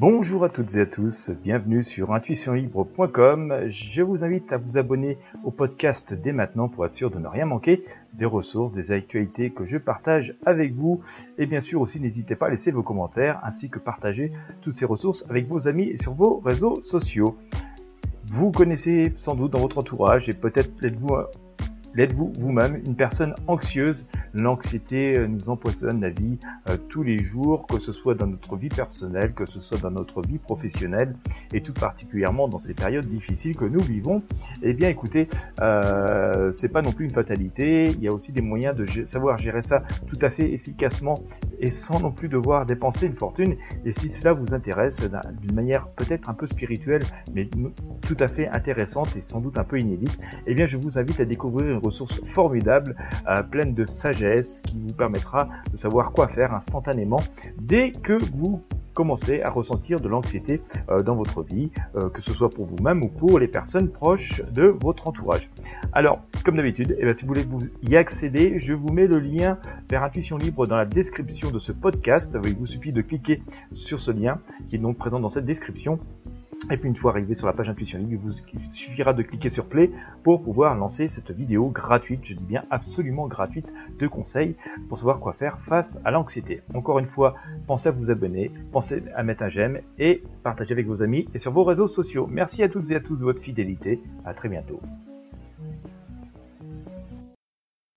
Bonjour à toutes et à tous, bienvenue sur intuitionlibre.com. Je vous invite à vous abonner au podcast dès maintenant pour être sûr de ne rien manquer des ressources, des actualités que je partage avec vous. Et bien sûr aussi n'hésitez pas à laisser vos commentaires ainsi que partager toutes ces ressources avec vos amis et sur vos réseaux sociaux. Vous connaissez sans doute dans votre entourage et peut-être êtes-vous L'êtes-vous vous-même une personne anxieuse? L'anxiété euh, nous empoisonne la vie euh, tous les jours, que ce soit dans notre vie personnelle, que ce soit dans notre vie professionnelle, et tout particulièrement dans ces périodes difficiles que nous vivons. Eh bien, écoutez, euh, c'est pas non plus une fatalité. Il y a aussi des moyens de savoir gérer ça tout à fait efficacement et sans non plus devoir dépenser une fortune. Et si cela vous intéresse d'une manière peut-être un peu spirituelle, mais tout à fait intéressante et sans doute un peu inédite, eh bien, je vous invite à découvrir ressource formidable, euh, pleine de sagesse, qui vous permettra de savoir quoi faire instantanément dès que vous commencez à ressentir de l'anxiété euh, dans votre vie, euh, que ce soit pour vous-même ou pour les personnes proches de votre entourage. Alors, comme d'habitude, eh si vous voulez vous y accéder, je vous mets le lien vers Intuition Libre dans la description de ce podcast. Il vous suffit de cliquer sur ce lien qui est donc présent dans cette description et puis une fois arrivé sur la page Intuition Libre, il vous suffira de cliquer sur Play pour pouvoir lancer cette vidéo gratuite, je dis bien absolument gratuite, de conseils pour savoir quoi faire face à l'anxiété. Encore une fois, pensez à vous abonner, pensez à mettre un j'aime et partagez avec vos amis et sur vos réseaux sociaux. Merci à toutes et à tous de votre fidélité. À très bientôt.